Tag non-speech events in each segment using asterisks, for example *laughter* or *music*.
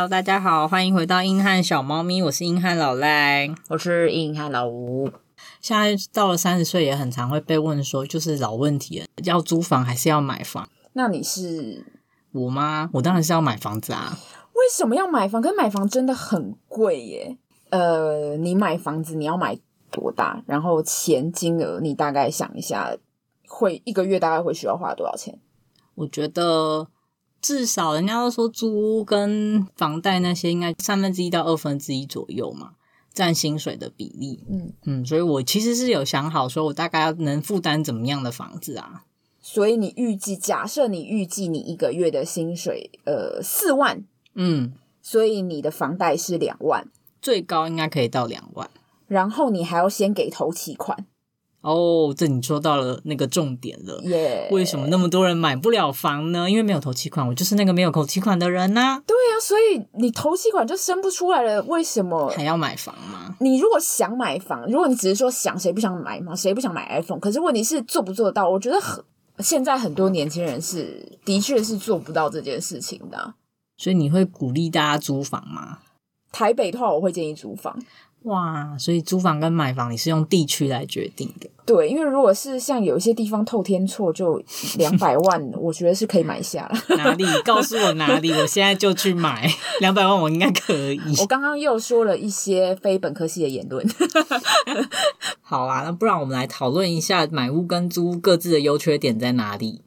Hello，大家好，欢迎回到硬汉小猫咪，我是硬汉老赖，我是硬汉老吴。现在到了三十岁，也很常会被问说，就是老问题了，要租房还是要买房？那你是我吗？我当然是要买房子啊。为什么要买房？可是买房真的很贵耶。呃，你买房子你要买多大？然后钱金额你大概想一下，会一个月大概会需要花多少钱？我觉得。至少人家都说租屋跟房贷那些应该三分之一到二分之一左右嘛，占薪水的比例。嗯嗯，所以我其实是有想好说，我大概能负担怎么样的房子啊？所以你预计，假设你预计你一个月的薪水呃四万，嗯，所以你的房贷是两万，最高应该可以到两万，然后你还要先给头期款。哦，这你说到了那个重点了。耶.为什么那么多人买不了房呢？因为没有头期款，我就是那个没有头期款的人呐、啊。对啊，所以你头期款就生不出来了，为什么还要买房吗？你如果想买房，如果你只是说想，谁不想买嘛？谁不想买 iPhone？可是问题是做不做得到？我觉得很现在很多年轻人是的确是做不到这件事情的。所以你会鼓励大家租房吗？台北的话，我会建议租房。哇，所以租房跟买房你是用地区来决定的？对，因为如果是像有一些地方透天厝，就两百万，我觉得是可以买下了。哪里？告诉我哪里，我现在就去买。两百万我应该可以。我刚刚又说了一些非本科系的言论。好啊，那不然我们来讨论一下买屋跟租屋各自的优缺点在哪里？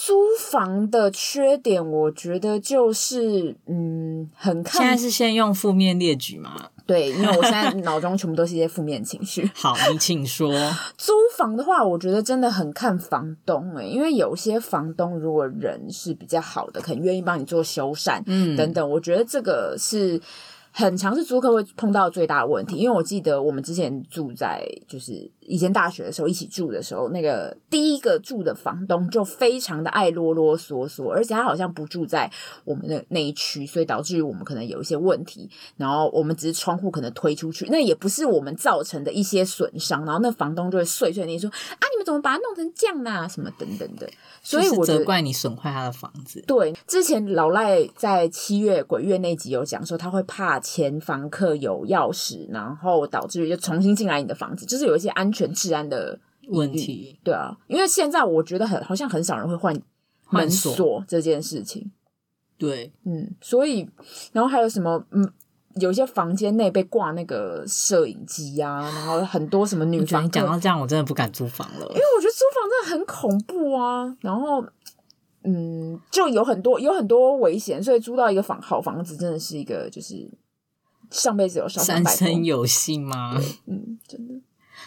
租房的缺点，我觉得就是嗯，很看。现在是先用负面列举吗？对，因为我现在脑中全部都是一些负面情绪。*laughs* 好，你请说。*laughs* 租房的话，我觉得真的很看房东诶，因为有些房东如果人是比较好的，可能愿意帮你做修缮，嗯，等等，我觉得这个是。很常是租客会碰到最大的问题，因为我记得我们之前住在就是以前大学的时候一起住的时候，那个第一个住的房东就非常的爱啰啰嗦嗦，而且他好像不住在我们的那一区，所以导致于我们可能有一些问题，然后我们只是窗户可能推出去，那也不是我们造成的一些损伤，然后那房东就会碎碎念说啊，你们怎么把它弄成这样呢？什么等等的，所以我责怪你损坏他的房子。对，之前老赖在七月鬼月那集有讲说他会怕。前房客有钥匙，然后导致于就重新进来你的房子，就是有一些安全治安的问题。对啊，因为现在我觉得很好像很少人会换门锁这件事情。对，嗯，所以然后还有什么？嗯，有一些房间内被挂那个摄影机啊，然后很多什么女房客。讲到这样，我真的不敢租房了，因为我觉得租房真的很恐怖啊。然后，嗯，就有很多有很多危险，所以租到一个房好房子真的是一个就是。上辈子有上三生有幸吗？嗯，真的。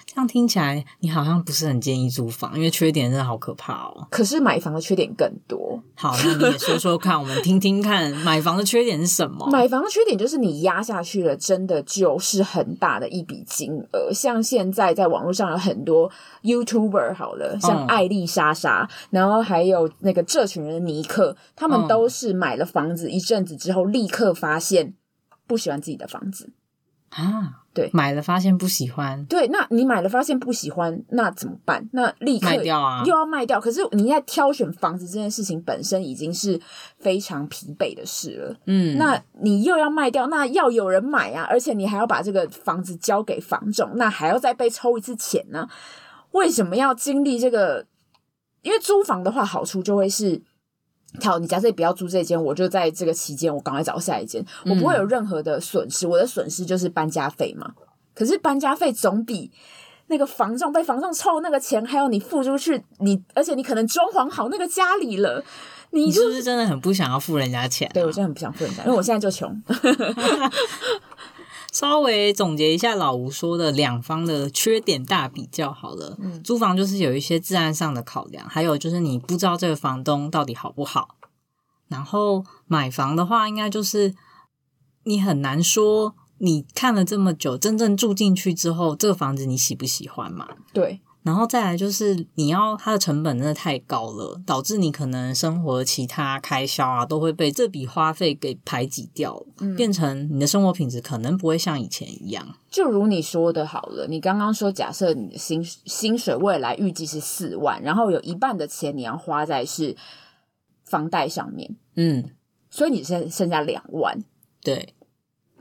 这样听起来，你好像不是很建议租房，因为缺点真的好可怕哦。可是买房的缺点更多。好，那你也说说看，我们听听看，买房的缺点是什么？买房的缺点就是你压下去了，真的就是很大的一笔金额。像现在在网络上有很多 YouTuber，好了，像艾丽莎莎，嗯、然后还有那个这群人的尼克，他们都是买了房子一阵子之后，立刻发现。不喜欢自己的房子啊？对，买了发现不喜欢。对，那你买了发现不喜欢，那怎么办？那立刻卖掉啊，又要卖掉。可是你在挑选房子这件事情本身已经是非常疲惫的事了。嗯，那你又要卖掉，那要有人买啊，而且你还要把这个房子交给房仲，那还要再被抽一次钱呢？为什么要经历这个？因为租房的话，好处就会是。好，你假设不要租这间，我就在这个期间，我赶快找下一间，我不会有任何的损失。嗯、我的损失就是搬家费嘛。可是搬家费总比那个房仲被房仲抽那个钱，还有你付出去，你而且你可能装潢好那个家里了，你，就是、不是真的很不想要付人家钱、啊？对，我真的很不想付人家，因为我现在就穷。*laughs* 稍微总结一下老吴说的两方的缺点大比较好了。嗯，租房就是有一些治安上的考量，还有就是你不知道这个房东到底好不好。然后买房的话，应该就是你很难说，你看了这么久，真正住进去之后，这个房子你喜不喜欢嘛？对。然后再来就是你要它的成本真的太高了，导致你可能生活其他开销啊都会被这笔花费给排挤掉，嗯，变成你的生活品质可能不会像以前一样。就如你说的好了，你刚刚说假设你的薪薪水未来预计是四万，然后有一半的钱你要花在是房贷上面，嗯，所以你剩剩下两万。对。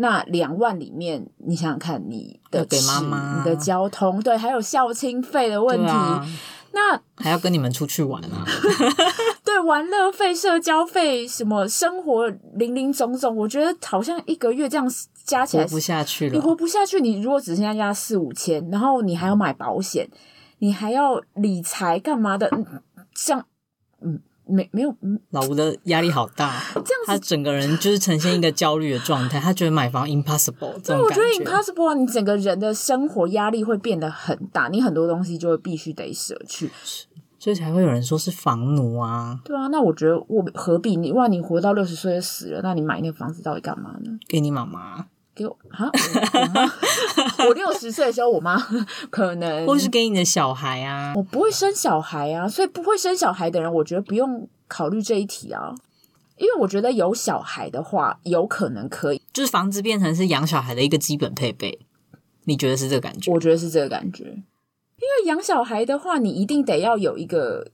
那两万里面，你想想看，你的给妈妈，你的交通，对，还有校庆费的问题，啊、那还要跟你们出去玩啊？*laughs* 对，玩乐费、社交费，什么生活零零总总，我觉得好像一个月这样加起来活不下去了。你活不下去，你如果只剩下加四五千，然后你还要买保险，你还要理财干嘛的？像嗯。没没有，老吴的压力好大，*laughs* 这样子他整个人就是呈现一个焦虑的状态，他觉得买房 impossible 这种感觉。我觉得 impossible 啊，你整个人的生活压力会变得很大，你很多东西就会必须得舍去，所以才会有人说是房奴啊。对啊，那我觉得我何必你？哇，你活到六十岁就死了，那你买那个房子到底干嘛呢？给你妈妈。给我哈，我，我六十岁的时候，我妈可能，*laughs* 或是给你的小孩啊。我不会生小孩啊，所以不会生小孩的人，我觉得不用考虑这一题啊。因为我觉得有小孩的话，有可能可以，就是房子变成是养小孩的一个基本配备。你觉得是这个感觉？我觉得是这个感觉。因为养小孩的话，你一定得要有一个。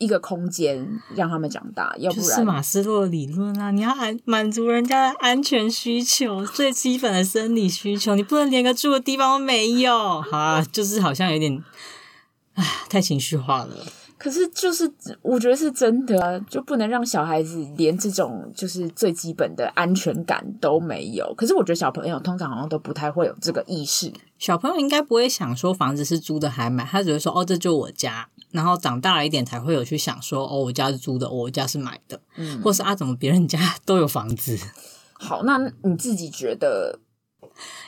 一个空间让他们长大，要不然就是马斯洛理论啊！你要安满足人家的安全需求，*laughs* 最基本的生理需求，你不能连个住的地方都没有。好 *laughs* 啊，就是好像有点，*sighs* 唉，太情绪化了。可是就是我觉得是真的啊，就不能让小孩子连这种就是最基本的安全感都没有。可是我觉得小朋友通常好像都不太会有这个意识。小朋友应该不会想说房子是租的还买，他只会说哦，这就我家。然后长大了一点才会有去想说哦，我家是租的，哦，我家是买的，嗯，或是啊，怎么别人家 *laughs* 都有房子？*laughs* 好，那你自己觉得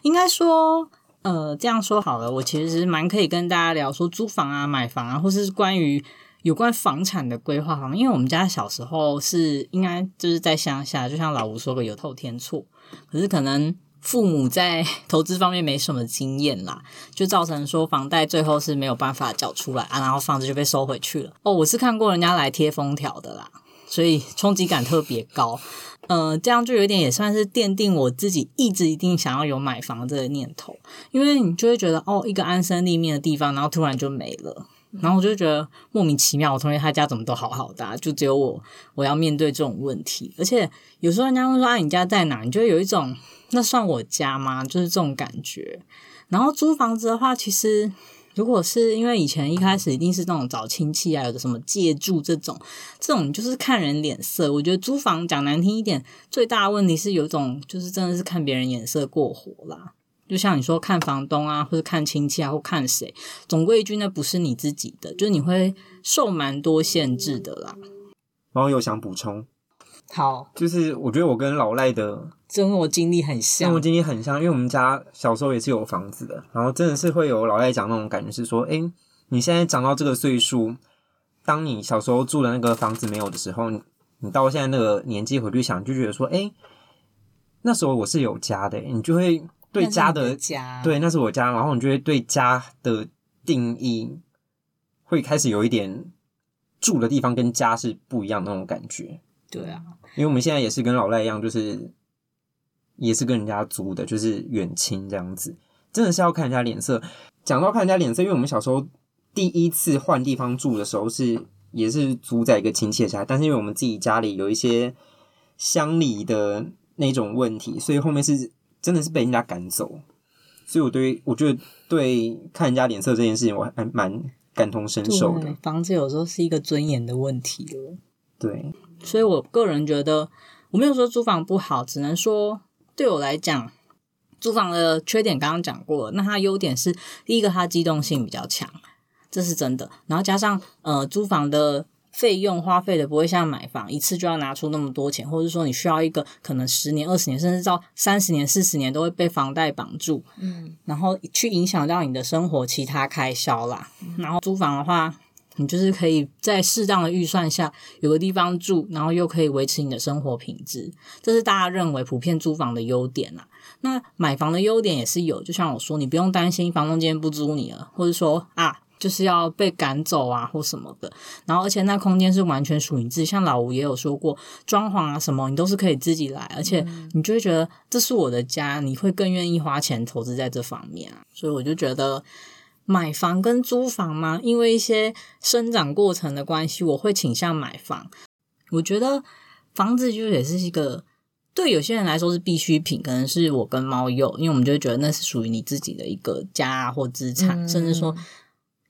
应该说，呃，这样说好了，我其实蛮可以跟大家聊说租房啊、买房啊，或是关于有关房产的规划房。因为我们家小时候是应该就是在乡下，就像老吴说的有透天厝，可是可能。父母在 *laughs* 投资方面没什么经验啦，就造成说房贷最后是没有办法缴出来啊，然后房子就被收回去了。哦，我是看过人家来贴封条的啦，所以冲击感特别高。呃，这样就有点也算是奠定我自己一直一定想要有买房这个念头，因为你就会觉得哦，一个安身立命的地方，然后突然就没了，然后我就觉得莫名其妙。我同学他家怎么都好好的啊，就只有我我要面对这种问题，而且有时候人家会说啊，你家在哪？你就会有一种。那算我家吗？就是这种感觉。然后租房子的话，其实如果是因为以前一开始一定是那种找亲戚啊，有的什么借住这种，这种就是看人脸色。我觉得租房讲难听一点，最大的问题是有种就是真的是看别人眼色过活啦。就像你说看房东啊，或者看亲戚啊，或看谁，总归一句，那不是你自己的，就是你会受蛮多限制的啦。然后又想补充。好，就是我觉得我跟老赖的生活经历很像，生活经历很像，因为我们家小时候也是有房子的，然后真的是会有老赖讲那种感觉，是说，诶，你现在长到这个岁数，当你小时候住的那个房子没有的时候，你你到现在那个年纪回去想，就觉得说，诶，那时候我是有家的，你就会对家的家，对，那是我家，然后你就会对家的定义会开始有一点住的地方跟家是不一样的那种感觉。对啊，因为我们现在也是跟老赖一样，就是也是跟人家租的，就是远亲这样子，真的是要看人家脸色。讲到看人家脸色，因为我们小时候第一次换地方住的时候是也是租在一个亲戚家，但是因为我们自己家里有一些乡里的那种问题，所以后面是真的是被人家赶走。所以我对我觉得对看人家脸色这件事情，我还蛮感同身受的。房子有时候是一个尊严的问题了，对。所以，我个人觉得，我没有说租房不好，只能说对我来讲，租房的缺点刚刚讲过了。那它优点是，第一个，它机动性比较强，这是真的。然后加上，呃，租房的费用花费的不会像买房一次就要拿出那么多钱，或者说你需要一个可能十年、二十年，甚至到三十年、四十年都会被房贷绑住，嗯，然后去影响到你的生活其他开销啦。然后租房的话。你就是可以在适当的预算下有个地方住，然后又可以维持你的生活品质，这是大家认为普遍租房的优点啦。那买房的优点也是有，就像我说，你不用担心房东今天不租你了，或者说啊就是要被赶走啊或什么的。然后而且那空间是完全属于自己，像老吴也有说过，装潢啊什么你都是可以自己来，而且你就会觉得这是我的家，你会更愿意花钱投资在这方面啊。所以我就觉得。买房跟租房吗？因为一些生长过程的关系，我会倾向买房。我觉得房子就也是一个对有些人来说是必需品，可能是我跟猫鼬，因为我们就会觉得那是属于你自己的一个家或资产，嗯、甚至说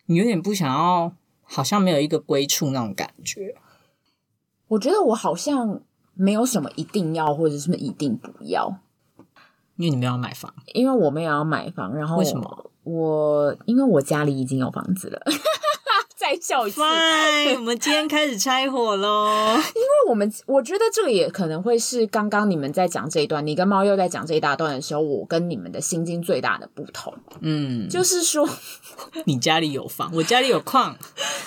你有点不想要，好像没有一个归处那种感觉。我觉得我好像没有什么一定要或者是一定不要，因为你没有要买房，因为我没有要买房，然后为什么？我因为我家里已经有房子了。*laughs* 再笑一次，我们今天开始拆伙喽。*laughs* 因为我们我觉得这个也可能会是刚刚你们在讲这一段，你跟猫又在讲这一大段的时候，我跟你们的心境最大的不同。嗯，*laughs* 就是说你家里有房，我家里有矿，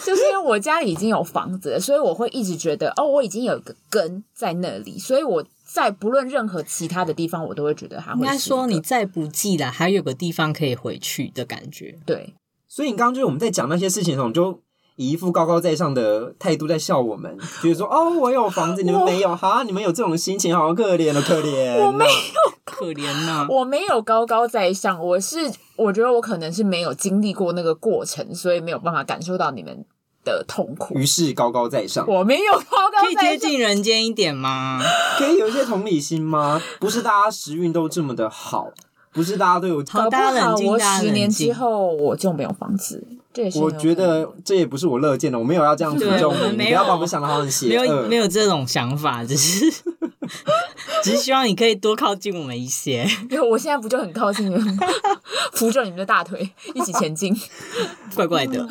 就是因为我家里已经有房子了，所以我会一直觉得哦，我已经有一个根在那里，所以我在不论任何其他的地方，我都会觉得它会。应该说你再不济了，还有个地方可以回去的感觉。对，所以你刚刚就是我们在讲那些事情的时候，你就。以一副高高在上的态度在笑我们，就是说哦，我有房子，你们没有，哈，你们有这种心情，好可怜的可怜。我没有可怜呐，我没有高高在上，我是我觉得我可能是没有经历过那个过程，所以没有办法感受到你们的痛苦。于是高高在上，我没有高高在上，可以接近人间一点吗？*laughs* 可以有一些同理心吗？不是大家时运都这么的好，不是大家都有。好，大家冷静，我十年之后我就没有房子。我觉得这也不是我乐见的，我没有要这样诅咒你，你不要把我们想的好很邪恶，没有没有这种想法，只是 *laughs* 只是希望你可以多靠近我们一些。因为我现在不就很靠近你们，扶着你们的大腿一起前进，*laughs* 怪怪的。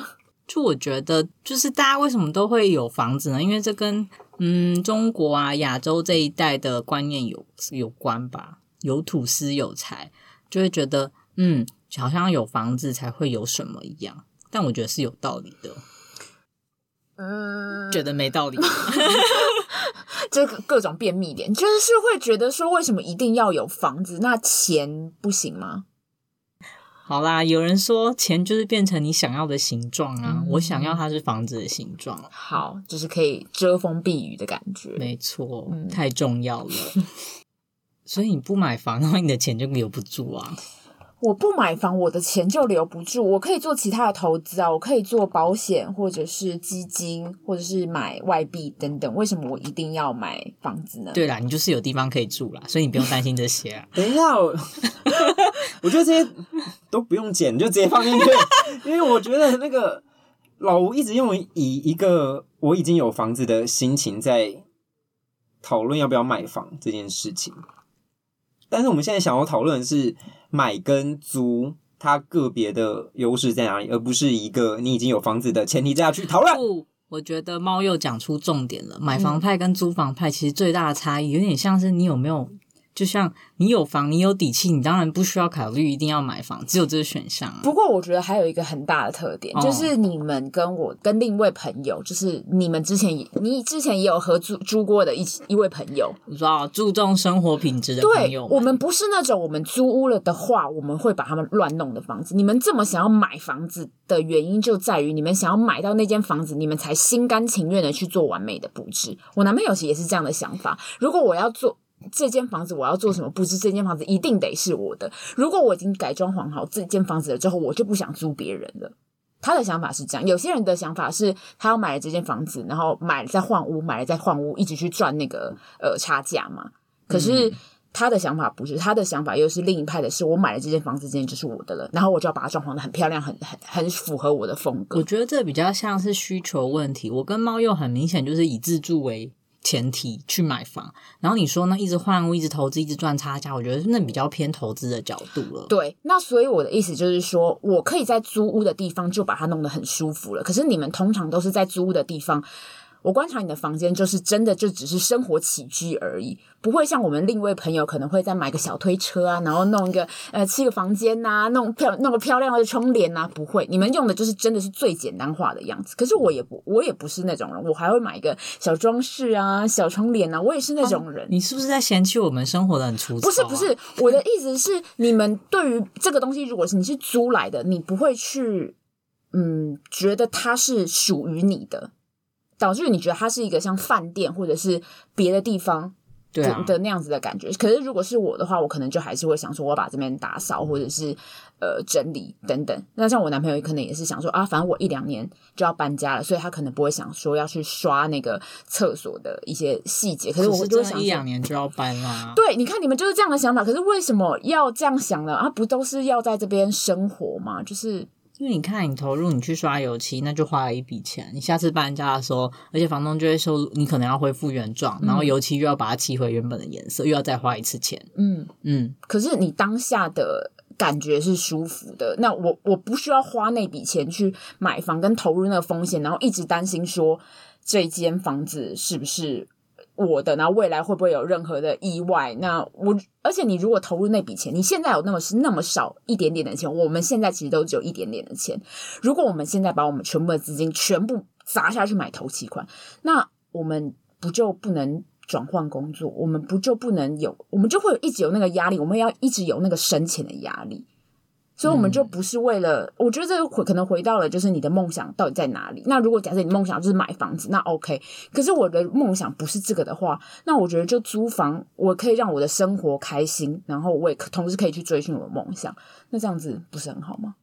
就我觉得，就是大家为什么都会有房子呢？因为这跟嗯中国啊亚洲这一带的观念有有关吧，有土司有财，就会觉得嗯好像有房子才会有什么一样。但我觉得是有道理的，嗯，觉得没道理，*laughs* *laughs* 这个各种便秘点，就是会觉得说，为什么一定要有房子？那钱不行吗？好啦，有人说钱就是变成你想要的形状啊，嗯、我想要它是房子的形状，好，就是可以遮风避雨的感觉，没错，嗯、太重要了，*laughs* 所以你不买房，然后你的钱就留不住啊。我不买房，我的钱就留不住。我可以做其他的投资啊，我可以做保险，或者是基金，或者是买外币等等。为什么我一定要买房子呢？对啦，你就是有地方可以住啦，所以你不用担心这些啊。*laughs* 等一下，我，*laughs* 我觉得这些都不用剪，就直接放进去，*laughs* 因为我觉得那个老吴一直用以一个我已经有房子的心情在讨论要不要买房这件事情。但是我们现在想要讨论的是。买跟租，它个别的优势在哪里，而不是一个你已经有房子的前提之下去讨论。不，我觉得猫又讲出重点了。买房派跟租房派其实最大的差异，有点像是你有没有。就像你有房，你有底气，你当然不需要考虑一定要买房，只有这个选项啊。不过我觉得还有一个很大的特点，哦、就是你们跟我跟另一位朋友，就是你们之前也你之前也有合租租过的一一位朋友，你知道注重生活品质的朋友。对，我们不是那种我们租屋了的话，我们会把他们乱弄的房子。你们这么想要买房子的原因，就在于你们想要买到那间房子，你们才心甘情愿的去做完美的布置。我男朋友其实也是这样的想法。如果我要做。这间房子我要做什么布置？这间房子一定得是我的。如果我已经改装潢好这间房子了之后，我就不想租别人了。他的想法是这样，有些人的想法是他要买了这间房子，然后买了再换屋，买了再换屋，一直去赚那个呃差价嘛。可是他的想法不是，他的想法又是另一派的是，我买了这间房子，这间就是我的了，然后我就要把它装潢的很漂亮，很很很符合我的风格。我觉得这比较像是需求问题。我跟猫又很明显就是以自住为。前提去买房，然后你说呢？一直换屋，一直投资，一直赚差价，我觉得那比较偏投资的角度了。对，那所以我的意思就是说，我可以在租屋的地方就把它弄得很舒服了。可是你们通常都是在租屋的地方。我观察你的房间，就是真的就只是生活起居而已，不会像我们另一位朋友可能会再买个小推车啊，然后弄一个呃七个房间呐、啊，弄漂弄个漂亮的窗帘呐，不会，你们用的就是真的是最简单化的样子。可是我也不，我也不是那种人，我还会买一个小装饰啊，小窗帘啊，我也是那种人。啊、你是不是在嫌弃我们生活的很粗糙、啊？不是不是，我的意思是，你们对于这个东西，如果是你是租来的，你不会去嗯觉得它是属于你的。导致你觉得它是一个像饭店或者是别的地方对啊的那样子的感觉。可是如果是我的话，我可能就还是会想说，我要把这边打扫或者是呃整理等等。那像我男朋友可能也是想说啊，反正我一两年就要搬家了，所以他可能不会想说要去刷那个厕所的一些细节。可是我就会想一两年就要搬啦。对，你看你们就是这样的想法。可是为什么要这样想呢？啊，不都是要在这边生活吗？就是。因为你看，你投入你去刷油漆，那就花了一笔钱。你下次搬家的时候，而且房东就会说你可能要恢复原状，嗯、然后油漆又要把它漆回原本的颜色，又要再花一次钱。嗯嗯。嗯，可是你当下的感觉是舒服的，那我我不需要花那笔钱去买房跟投入那个风险，然后一直担心说这间房子是不是。我的，然后未来会不会有任何的意外？那我，而且你如果投入那笔钱，你现在有那么是那么少一点点的钱，我们现在其实都只有一点点的钱。如果我们现在把我们全部的资金全部砸下去买头期款，那我们不就不能转换工作？我们不就不能有？我们就会一直有那个压力，我们要一直有那个生钱的压力。所以我们就不是为了，嗯、我觉得这个回可能回到了，就是你的梦想到底在哪里？那如果假设你梦想就是买房子，那 OK。可是我的梦想不是这个的话，那我觉得就租房，我可以让我的生活开心，然后我也同时可以去追寻我的梦想。那这样子不是很好吗？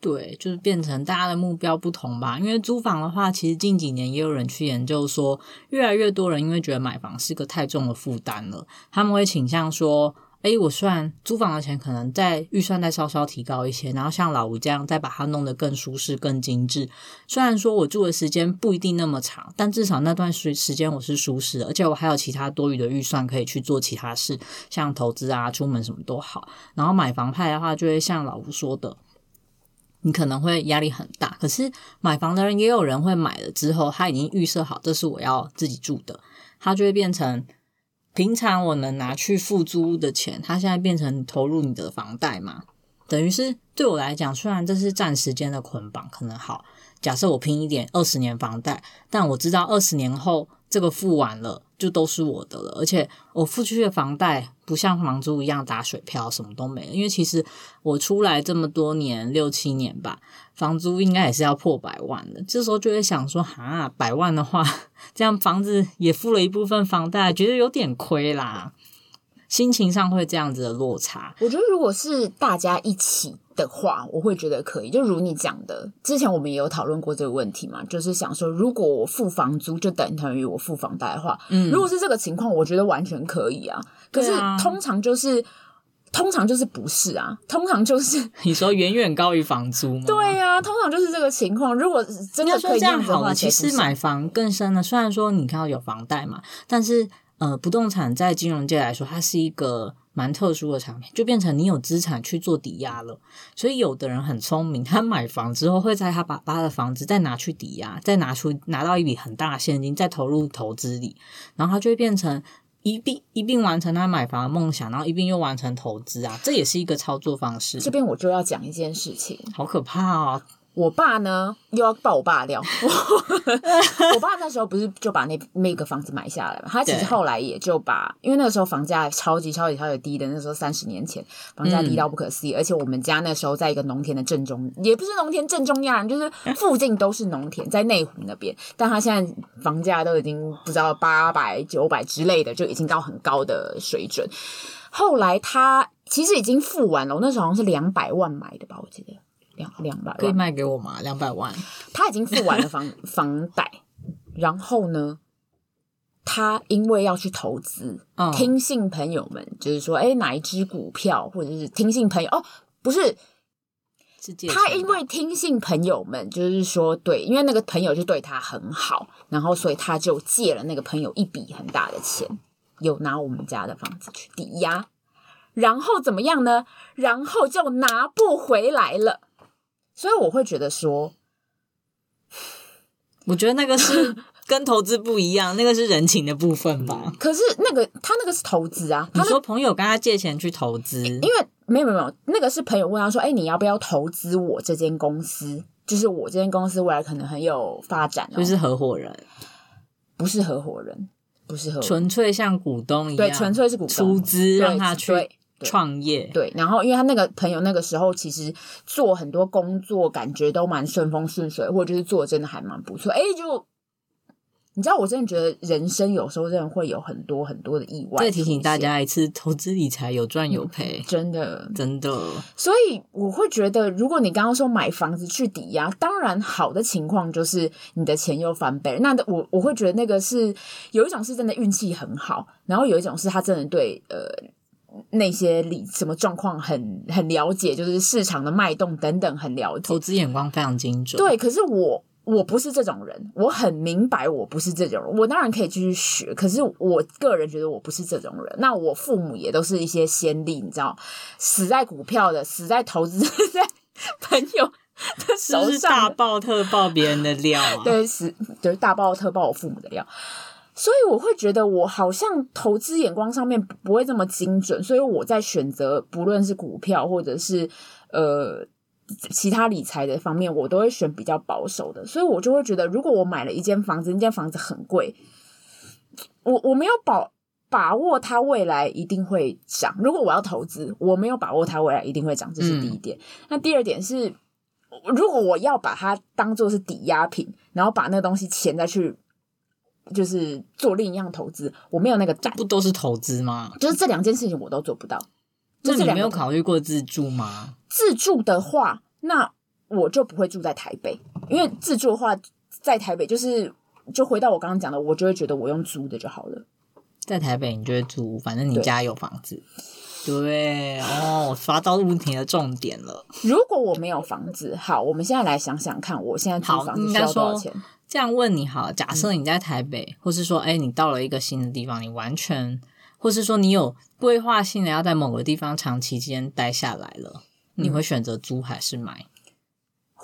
对，就是变成大家的目标不同吧。因为租房的话，其实近几年也有人去研究说，越来越多人因为觉得买房是个太重的负担了，他们会倾向说。诶，我虽然租房的钱可能在预算再稍稍提高一些，然后像老吴这样再把它弄得更舒适、更精致。虽然说我住的时间不一定那么长，但至少那段时时间我是舒适的，而且我还有其他多余的预算可以去做其他事，像投资啊、出门什么都好。然后买房派的话，就会像老吴说的，你可能会压力很大。可是买房的人也有人会买了之后，他已经预设好这是我要自己住的，他就会变成。平常我能拿去付租的钱，它现在变成投入你的房贷嘛？等于是对我来讲，虽然这是暂时间的捆绑，可能好。假设我拼一点二十年房贷，但我知道二十年后这个付完了就都是我的了，而且我付出去的房贷不像房租一样打水漂，什么都没了。因为其实我出来这么多年，六七年吧，房租应该也是要破百万的。这时候就会想说，哈，百万的话，这样房子也付了一部分房贷，觉得有点亏啦。心情上会这样子的落差。我觉得如果是大家一起的话，我会觉得可以。就如你讲的，之前我们也有讨论过这个问题嘛，就是想说，如果我付房租就等同于我付房贷的话，嗯，如果是这个情况，我觉得完全可以啊。可是通常就是，通常就是不是啊，通常就是 *laughs* 你说远远高于房租吗？对呀，通常就是这个情况。如果真的可以这样好了，其实买房更深了。虽然说你看到有房贷嘛，但是。呃，不动产在金融界来说，它是一个蛮特殊的产品，就变成你有资产去做抵押了。所以有的人很聪明，他买房之后会在他把他的房子再拿去抵押，再拿出拿到一笔很大的现金，再投入投资里，然后他就会变成一并一并完成他买房的梦想，然后一并又完成投资啊，这也是一个操作方式。这边我就要讲一件事情，好可怕哦。我爸呢，又要爆我爸料。*laughs* 我爸那时候不是就把那那个房子买下来嘛？他其实后来也就把，因为那个时候房价超级超级超级低的，那时候三十年前房价低到不可思议，嗯、而且我们家那时候在一个农田的正中，也不是农田正中央，就是附近都是农田，在内湖那边。但他现在房价都已经不知道八百九百之类的，就已经到很高的水准。后来他其实已经付完了，我那时候好像是两百万买的吧，我记得。两两百万可以卖给我吗？两百万，他已经付完了房 *laughs* 房贷，然后呢，他因为要去投资，哦、听信朋友们就是说，哎，哪一支股票，或者是听信朋友哦，不，是。他因为听信朋友们就是说，对，因为那个朋友就对他很好，然后所以他就借了那个朋友一笔很大的钱，有拿我们家的房子去抵押，然后怎么样呢？然后就拿不回来了。所以我会觉得说，*laughs* 我觉得那个是 *laughs* 跟投资不一样，那个是人情的部分吧。可是那个他那个是投资啊，你说朋友跟他借钱去投资，因为没有没有没有，那个是朋友问他说：“哎，你要不要投资我这间公司？就是我这间公司未来可能很有发展哦。”就是合伙人，不是合伙人，不是合伙人，纯粹像股东一样，对，纯粹是股东出资让他去。创业对，然后因为他那个朋友那个时候其实做很多工作，感觉都蛮顺风顺水，或者就是做的真的还蛮不错，哎，就你知道，我真的觉得人生有时候真的会有很多很多的意外。再提醒大家一次，投资理财有赚有赔，真的真的。所以我会觉得，如果你刚刚说买房子去抵押，当然好的情况就是你的钱又翻倍。那我我会觉得那个是有一种是真的运气很好，然后有一种是他真的对呃那些理什么状况很很了解，就是市场的脉动等等很了解，投资眼光非常精准。对，可是我。我不是这种人，我很明白我不是这种人。我当然可以继续学，可是我个人觉得我不是这种人。那我父母也都是一些先例，你知道，死在股票的，死在投资，*laughs* 在朋友的手上，是大爆特爆别人的料啊。对，死就是大爆特爆我父母的料。所以我会觉得我好像投资眼光上面不会这么精准，所以我在选择不论是股票或者是呃。其他理财的方面，我都会选比较保守的，所以我就会觉得，如果我买了一间房子，那间房子很贵，我我没有保把握它未来一定会涨。如果我要投资，我没有把握它未来一定会涨，这是第一点。嗯、那第二点是，如果我要把它当做是抵押品，然后把那个东西钱再去就是做另一样投资，我没有那个胆。不都是投资吗？就是这两件事情我都做不到。那你没有考虑过自住吗？自住的话，那我就不会住在台北，因为自住的话，在台北就是就回到我刚刚讲的，我就会觉得我用租的就好了。在台北，你就会租，反正你家有房子。对，对哦，我抓到问题的重点了。如果我没有房子，好，我们现在来想想看，我现在租房子需要多少钱？这样问你好，假设你在台北，嗯、或是说，哎，你到了一个新的地方，你完全。或是说你有规划性的要在某个地方长期间待下来了，嗯、你会选择租还是买？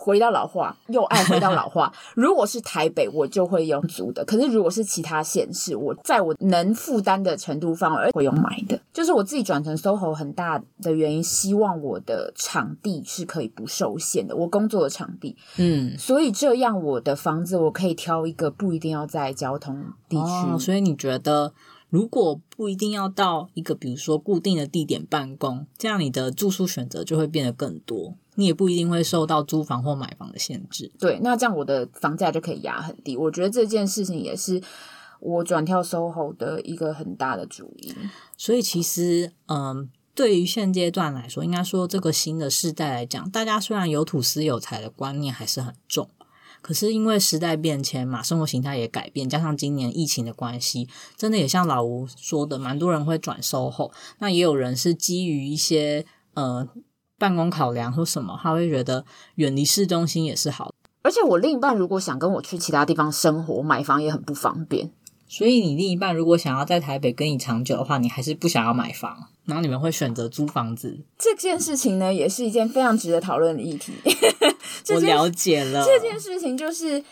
回到老话，又爱回到老话。*laughs* 如果是台北，我就会用租的；可是如果是其他县市，我在我能负担的程度范围，会用买的。就是我自己转成 SOHO 很大的原因，希望我的场地是可以不受限的，我工作的场地。嗯，所以这样我的房子我可以挑一个不一定要在交通地区。哦，所以你觉得？如果不一定要到一个比如说固定的地点办公，这样你的住宿选择就会变得更多，你也不一定会受到租房或买房的限制。对，那这样我的房价就可以压很低。我觉得这件事情也是我转跳 SOHO 的一个很大的主因。所以其实，嗯，对于现阶段来说，应该说这个新的世代来讲，大家虽然有土司有财的观念还是很重。可是因为时代变迁嘛，生活形态也改变，加上今年疫情的关系，真的也像老吴说的，蛮多人会转 SOHO。那也有人是基于一些呃办公考量或什么，他会觉得远离市中心也是好。而且我另一半如果想跟我去其他地方生活，买房也很不方便。所以你另一半如果想要在台北跟你长久的话，你还是不想要买房，然后你们会选择租房子。这件事情呢，也是一件非常值得讨论的议题。*laughs* 我了解了这件事情，就是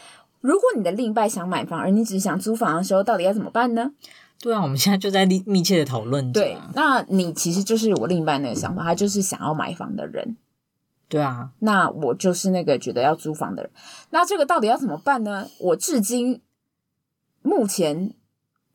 如果你的另一半想买房，而你只想租房的时候，到底要怎么办呢？对啊，我们现在就在密密切的讨论。对，那你其实就是我另一半那个想法，他就是想要买房的人。对啊，那我就是那个觉得要租房的人。那这个到底要怎么办呢？我至今目前。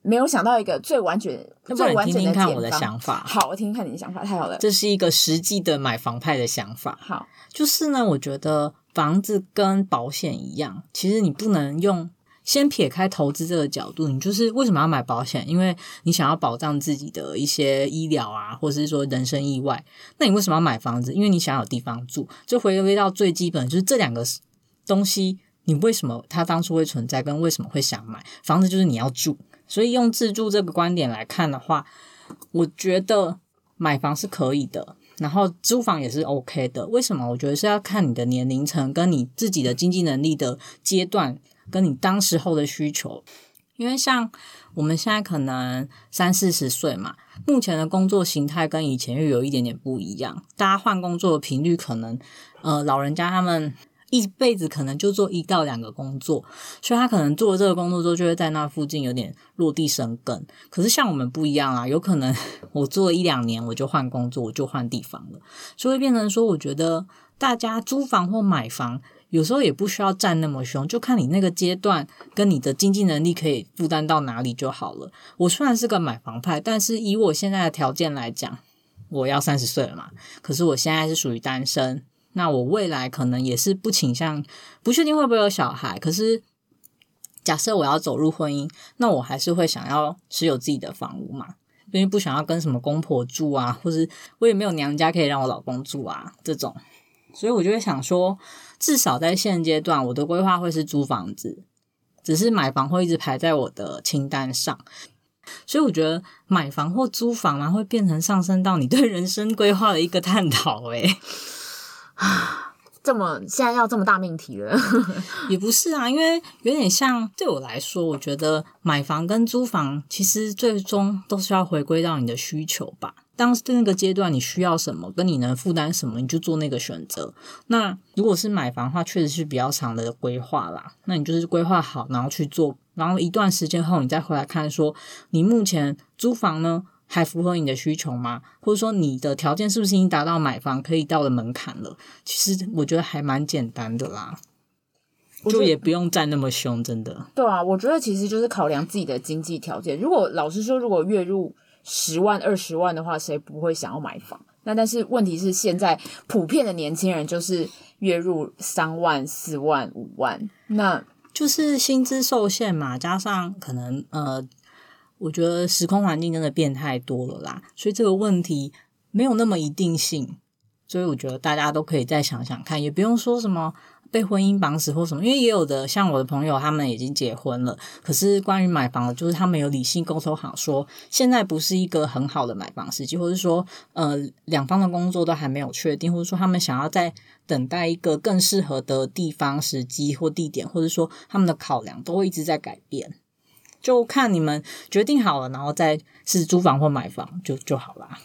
没有想到一个最完全、最完整的听听看我的想法。好，我听听看你的想法，太好了。这是一个实际的买房派的想法。好，就是呢，我觉得房子跟保险一样，其实你不能用先撇开投资这个角度，你就是为什么要买保险？因为你想要保障自己的一些医疗啊，或者是说人身意外。那你为什么要买房子？因为你想有地方住。就回归到最基本，就是这两个东西，你为什么它当初会存在，跟为什么会想买房子？就是你要住。所以用自住这个观点来看的话，我觉得买房是可以的，然后租房也是 OK 的。为什么？我觉得是要看你的年龄层跟你自己的经济能力的阶段，跟你当时候的需求。因为像我们现在可能三四十岁嘛，目前的工作形态跟以前又有一点点不一样，大家换工作的频率可能，呃，老人家他们。一辈子可能就做一到两个工作，所以他可能做了这个工作之后，就会在那附近有点落地生根。可是像我们不一样啊，有可能 *laughs* 我做了一两年，我就换工作，我就换地方了，所以变成说，我觉得大家租房或买房，有时候也不需要站那么凶，就看你那个阶段跟你的经济能力可以负担到哪里就好了。我虽然是个买房派，但是以我现在的条件来讲，我要三十岁了嘛，可是我现在是属于单身。那我未来可能也是不倾向，不确定会不会有小孩。可是，假设我要走入婚姻，那我还是会想要持有自己的房屋嘛，因为不想要跟什么公婆住啊，或是我也没有娘家可以让我老公住啊这种，所以我就会想说，至少在现阶段，我的规划会是租房子，只是买房会一直排在我的清单上。所以我觉得买房或租房啊，会变成上升到你对人生规划的一个探讨。诶啊，*sighs* 这么现在要这么大命题了？*laughs* 也不是啊，因为有点像对我来说，我觉得买房跟租房其实最终都是要回归到你的需求吧。当时那个阶段你需要什么，跟你能负担什么，你就做那个选择。那如果是买房的话，确实是比较长的规划啦。那你就是规划好，然后去做。然后一段时间后，你再回来看，说你目前租房呢，还符合你的需求吗？或者说你的条件是不是已经达到买房可以到的门槛了？其实我觉得还蛮简单的啦，就也不用站那么凶，真的。对啊，我觉得其实就是考量自己的经济条件。如果老实说，如果月入十万、二十万的话，谁不会想要买房？那但是问题是，现在普遍的年轻人就是月入三万、四万、五万，那。就是薪资受限嘛，加上可能呃，我觉得时空环境真的变太多了啦，所以这个问题没有那么一定性，所以我觉得大家都可以再想想看，也不用说什么被婚姻绑死或什么，因为也有的像我的朋友他们已经结婚了，可是关于买房，就是他们有理性沟通好说，现在不是一个很好的买房时机，或者说呃两方的工作都还没有确定，或者说他们想要在。等待一个更适合的地方、时机或地点，或者说他们的考量都会一直在改变，就看你们决定好了，然后再是租房或买房就就好啦。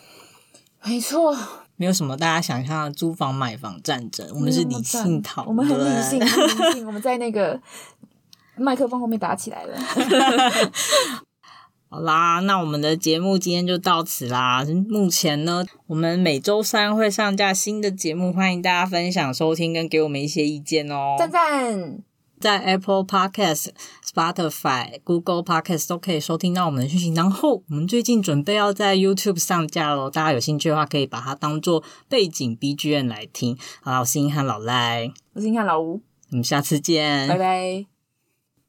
没错，没有什么大家想象的租房买房战争，我们是理性讨论，我们很理性，很理性，我们在那个麦克风后面打起来了。*laughs* 好啦，那我们的节目今天就到此啦。目前呢，我们每周三会上架新的节目，欢迎大家分享、收听跟给我们一些意见哦。赞赞，在 Apple Podcast、Spotify、Google Podcast 都可以收听到我们的讯息。然后，我们最近准备要在 YouTube 上架喽，大家有兴趣的话，可以把它当做背景 BGM 来听。好啦，我是英汉老赖，我是英汉老吴，我们下次见，拜拜。